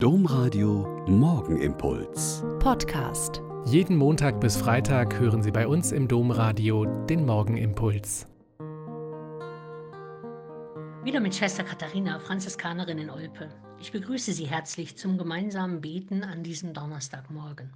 Domradio Morgenimpuls. Podcast. Jeden Montag bis Freitag hören Sie bei uns im Domradio den Morgenimpuls. Wieder mit Schwester Katharina, Franziskanerin in Olpe. Ich begrüße Sie herzlich zum gemeinsamen Beten an diesem Donnerstagmorgen.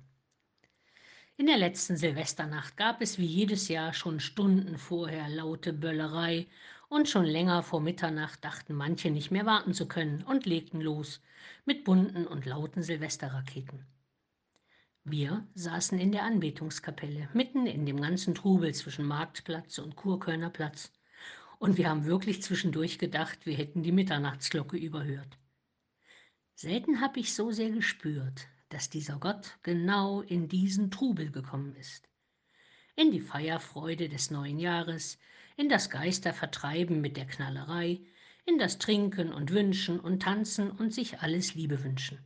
In der letzten Silvesternacht gab es wie jedes Jahr schon Stunden vorher laute Böllerei und schon länger vor Mitternacht dachten manche nicht mehr warten zu können und legten los mit bunten und lauten Silvesterraketen. Wir saßen in der Anbetungskapelle, mitten in dem ganzen Trubel zwischen Marktplatz und Kurkölner Platz. Und wir haben wirklich zwischendurch gedacht, wir hätten die Mitternachtsglocke überhört. Selten habe ich so sehr gespürt, dass dieser Gott genau in diesen Trubel gekommen ist. In die Feierfreude des neuen Jahres, in das Geistervertreiben mit der Knallerei, in das Trinken und Wünschen und Tanzen und sich alles Liebe wünschen.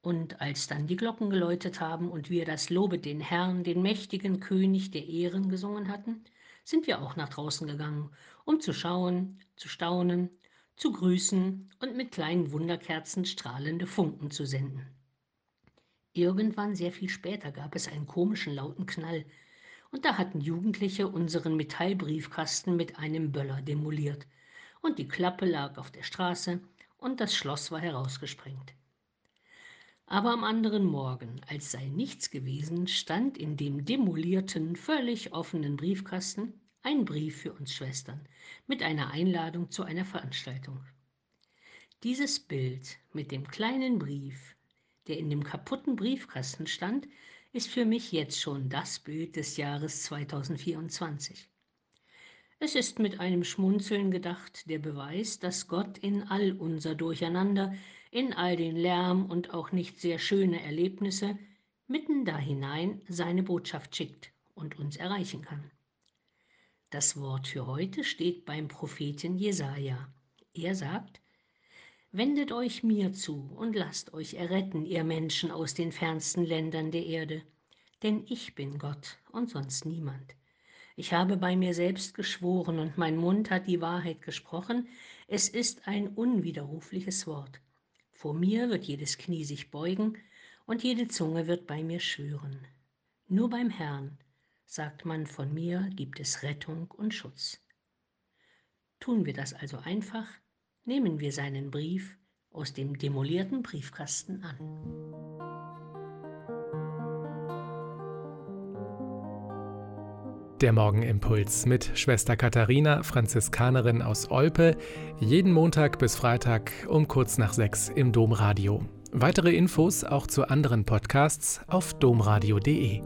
Und als dann die Glocken geläutet haben und wir das Lobe den Herrn, den mächtigen König der Ehren gesungen hatten, sind wir auch nach draußen gegangen, um zu schauen, zu staunen, zu grüßen und mit kleinen Wunderkerzen strahlende Funken zu senden. Irgendwann, sehr viel später, gab es einen komischen lauten Knall, und da hatten Jugendliche unseren Metallbriefkasten mit einem Böller demoliert, und die Klappe lag auf der Straße, und das Schloss war herausgesprengt. Aber am anderen Morgen, als sei nichts gewesen, stand in dem demolierten, völlig offenen Briefkasten ein Brief für uns Schwestern mit einer Einladung zu einer Veranstaltung. Dieses Bild mit dem kleinen Brief, der in dem kaputten Briefkasten stand, ist für mich jetzt schon das Bild des Jahres 2024. Es ist mit einem Schmunzeln gedacht, der Beweis, dass Gott in all unser Durcheinander, in all den Lärm und auch nicht sehr schöne Erlebnisse, mitten da hinein seine Botschaft schickt und uns erreichen kann. Das Wort für heute steht beim Propheten Jesaja. Er sagt: Wendet euch mir zu und lasst euch erretten, ihr Menschen aus den fernsten Ländern der Erde. Denn ich bin Gott und sonst niemand. Ich habe bei mir selbst geschworen und mein Mund hat die Wahrheit gesprochen. Es ist ein unwiderrufliches Wort. Vor mir wird jedes Knie sich beugen und jede Zunge wird bei mir schwören. Nur beim Herrn, sagt man, von mir gibt es Rettung und Schutz. Tun wir das also einfach, nehmen wir seinen Brief aus dem demolierten Briefkasten an. Der Morgenimpuls mit Schwester Katharina, Franziskanerin aus Olpe, jeden Montag bis Freitag um kurz nach sechs im Domradio. Weitere Infos auch zu anderen Podcasts auf domradio.de.